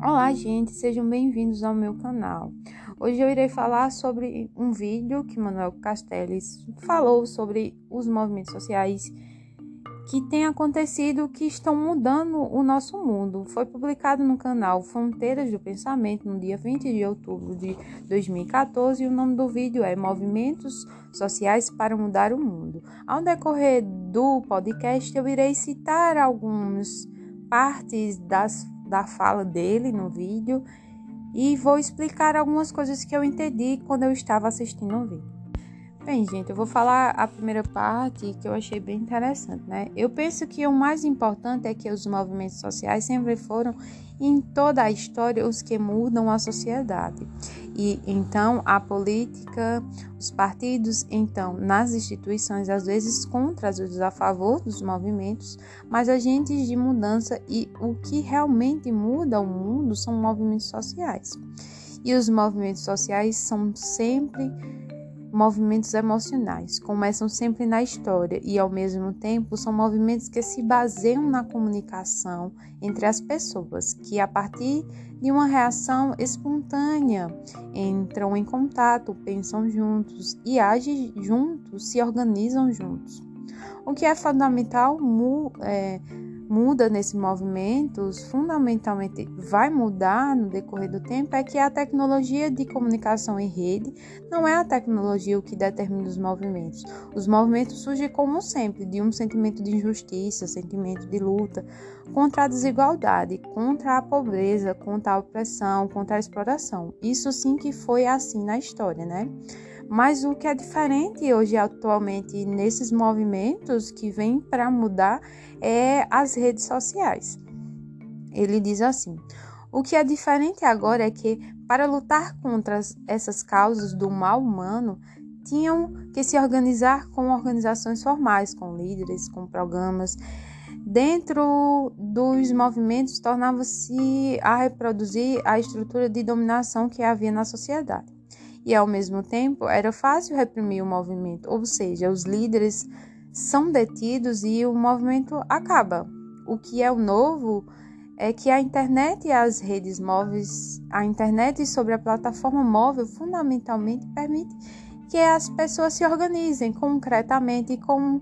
Olá, gente, sejam bem-vindos ao meu canal. Hoje eu irei falar sobre um vídeo que Manuel Castells falou sobre os movimentos sociais que têm acontecido, que estão mudando o nosso mundo. Foi publicado no canal Fronteiras do Pensamento no dia 20 de outubro de 2014 e o nome do vídeo é Movimentos Sociais para Mudar o Mundo. Ao decorrer do podcast, eu irei citar algumas partes das da fala dele no vídeo e vou explicar algumas coisas que eu entendi quando eu estava assistindo o vídeo. Bem, gente, eu vou falar a primeira parte que eu achei bem interessante, né? Eu penso que o mais importante é que os movimentos sociais sempre foram, em toda a história, os que mudam a sociedade. E então a política, os partidos, então nas instituições, às vezes contra, às vezes a favor dos movimentos, mas agentes de mudança e o que realmente muda o mundo são movimentos sociais. E os movimentos sociais são sempre movimentos emocionais, começam sempre na história e, ao mesmo tempo, são movimentos que se baseiam na comunicação entre as pessoas, que, a partir de uma reação espontânea, entram em contato, pensam juntos e agem juntos, se organizam juntos. O que é fundamental é, muda nesse movimento, fundamentalmente vai mudar no decorrer do tempo, é que a tecnologia de comunicação em rede não é a tecnologia o que determina os movimentos. Os movimentos surgem, como sempre, de um sentimento de injustiça, sentimento de luta contra a desigualdade, contra a pobreza, contra a opressão, contra a exploração. Isso sim que foi assim na história, né? Mas o que é diferente hoje, atualmente, nesses movimentos que vêm para mudar é as redes sociais. Ele diz assim: o que é diferente agora é que, para lutar contra essas causas do mal humano, tinham que se organizar com organizações formais, com líderes, com programas. Dentro dos movimentos, tornava-se a reproduzir a estrutura de dominação que havia na sociedade e, ao mesmo tempo, era fácil reprimir o movimento, ou seja, os líderes são detidos e o movimento acaba. O que é o novo é que a internet e as redes móveis, a internet sobre a plataforma móvel, fundamentalmente permite que as pessoas se organizem concretamente e com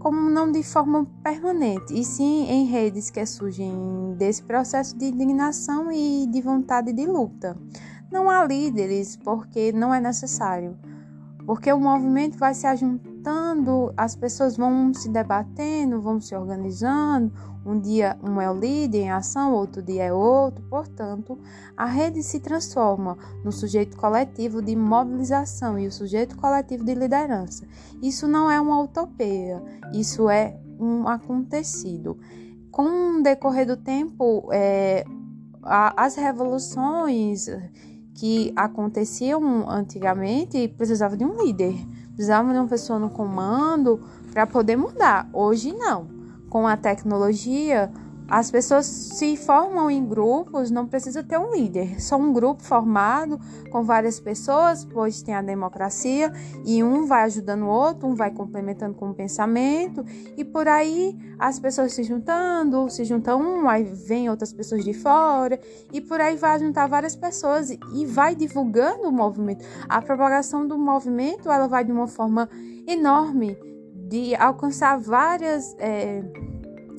como não de forma permanente, e sim em redes que surgem desse processo de indignação e de vontade de luta. Não há líderes porque não é necessário. Porque o movimento vai se ajuntando, as pessoas vão se debatendo, vão se organizando. Um dia um é o líder em ação, outro dia é outro. Portanto, a rede se transforma no sujeito coletivo de mobilização e o sujeito coletivo de liderança. Isso não é uma utopia, isso é um acontecido. Com o decorrer do tempo, é, as revoluções que aconteciam antigamente precisava de um líder, precisava de uma pessoa no comando para poder mudar. Hoje não. Com a tecnologia, as pessoas se formam em grupos, não precisa ter um líder, só um grupo formado com várias pessoas, pois tem a democracia e um vai ajudando o outro, um vai complementando com o pensamento e por aí as pessoas se juntando, se junta um, aí vem outras pessoas de fora e por aí vai juntar várias pessoas e vai divulgando o movimento. A propagação do movimento ela vai de uma forma enorme de alcançar várias é,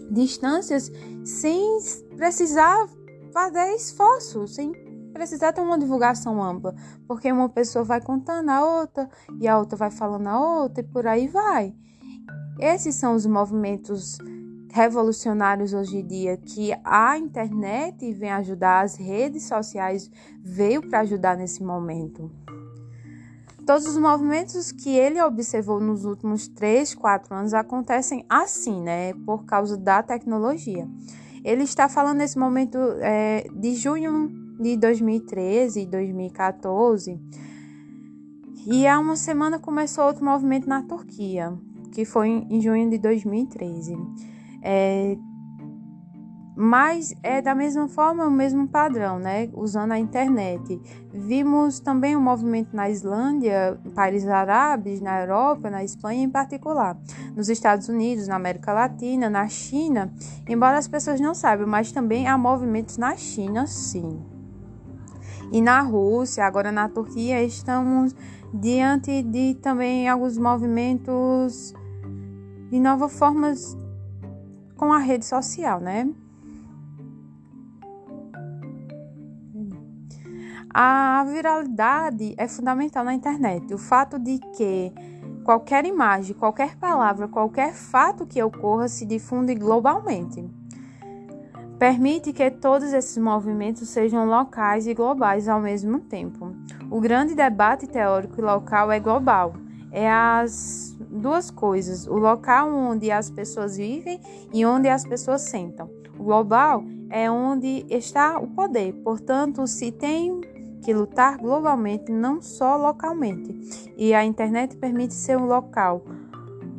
distâncias sem precisar fazer esforço, sem precisar ter uma divulgação ampla, porque uma pessoa vai contando a outra e a outra vai falando a outra e por aí vai. Esses são os movimentos revolucionários hoje em dia que a internet vem ajudar, as redes sociais veio para ajudar nesse momento. Todos os movimentos que ele observou nos últimos 3, 4 anos acontecem assim, né? Por causa da tecnologia. Ele está falando nesse momento é, de junho de 2013 e 2014. E há uma semana começou outro movimento na Turquia, que foi em junho de 2013. É, Mas é da mesma forma, o mesmo padrão, né? Usando a internet. Vimos também um movimento na Islândia, em países árabes, na Europa, na Espanha em particular, nos Estados Unidos, na América Latina, na China. Embora as pessoas não saibam, mas também há movimentos na China, sim. E na Rússia, agora na Turquia, estamos diante de também alguns movimentos de novas formas com a rede social, né? A viralidade é fundamental na internet. O fato de que qualquer imagem, qualquer palavra, qualquer fato que ocorra se difunde globalmente. Permite que todos esses movimentos sejam locais e globais ao mesmo tempo. O grande debate teórico local é global. É as duas coisas: o local onde as pessoas vivem e onde as pessoas sentam. O global é onde está o poder, portanto, se tem que lutar globalmente, não só localmente. E a internet permite ser um local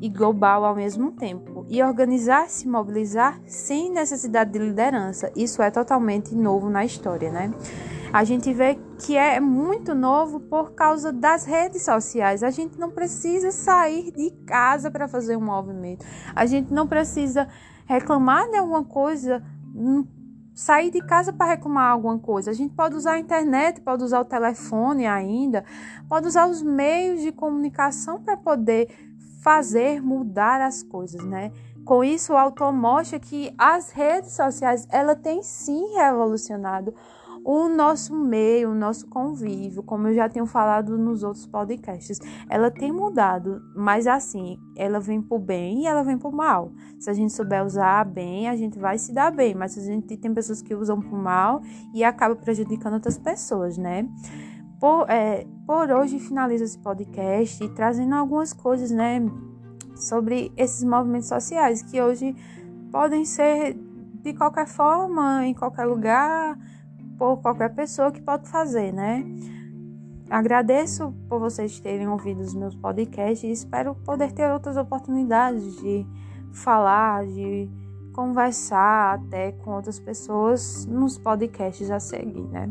e global ao mesmo tempo e organizar-se, mobilizar sem necessidade de liderança. Isso é totalmente novo na história, né? A gente vê que é muito novo por causa das redes sociais. A gente não precisa sair de casa para fazer um movimento. A gente não precisa reclamar de alguma coisa sair de casa para reclamar alguma coisa. A gente pode usar a internet, pode usar o telefone ainda, pode usar os meios de comunicação para poder fazer mudar as coisas, né? Com isso, o autor mostra que as redes sociais, ela tem sim revolucionado o nosso meio, o nosso convívio, como eu já tenho falado nos outros podcasts, ela tem mudado, mas assim, ela vem por bem e ela vem por mal. Se a gente souber usar bem, a gente vai se dar bem, mas a gente tem pessoas que usam por mal e acaba prejudicando outras pessoas, né? Por, é, por hoje finalizo esse podcast trazendo algumas coisas, né, sobre esses movimentos sociais que hoje podem ser de qualquer forma, em qualquer lugar, por qualquer pessoa que pode fazer, né? Agradeço por vocês terem ouvido os meus podcasts e espero poder ter outras oportunidades de falar, de conversar até com outras pessoas nos podcasts a seguir, né?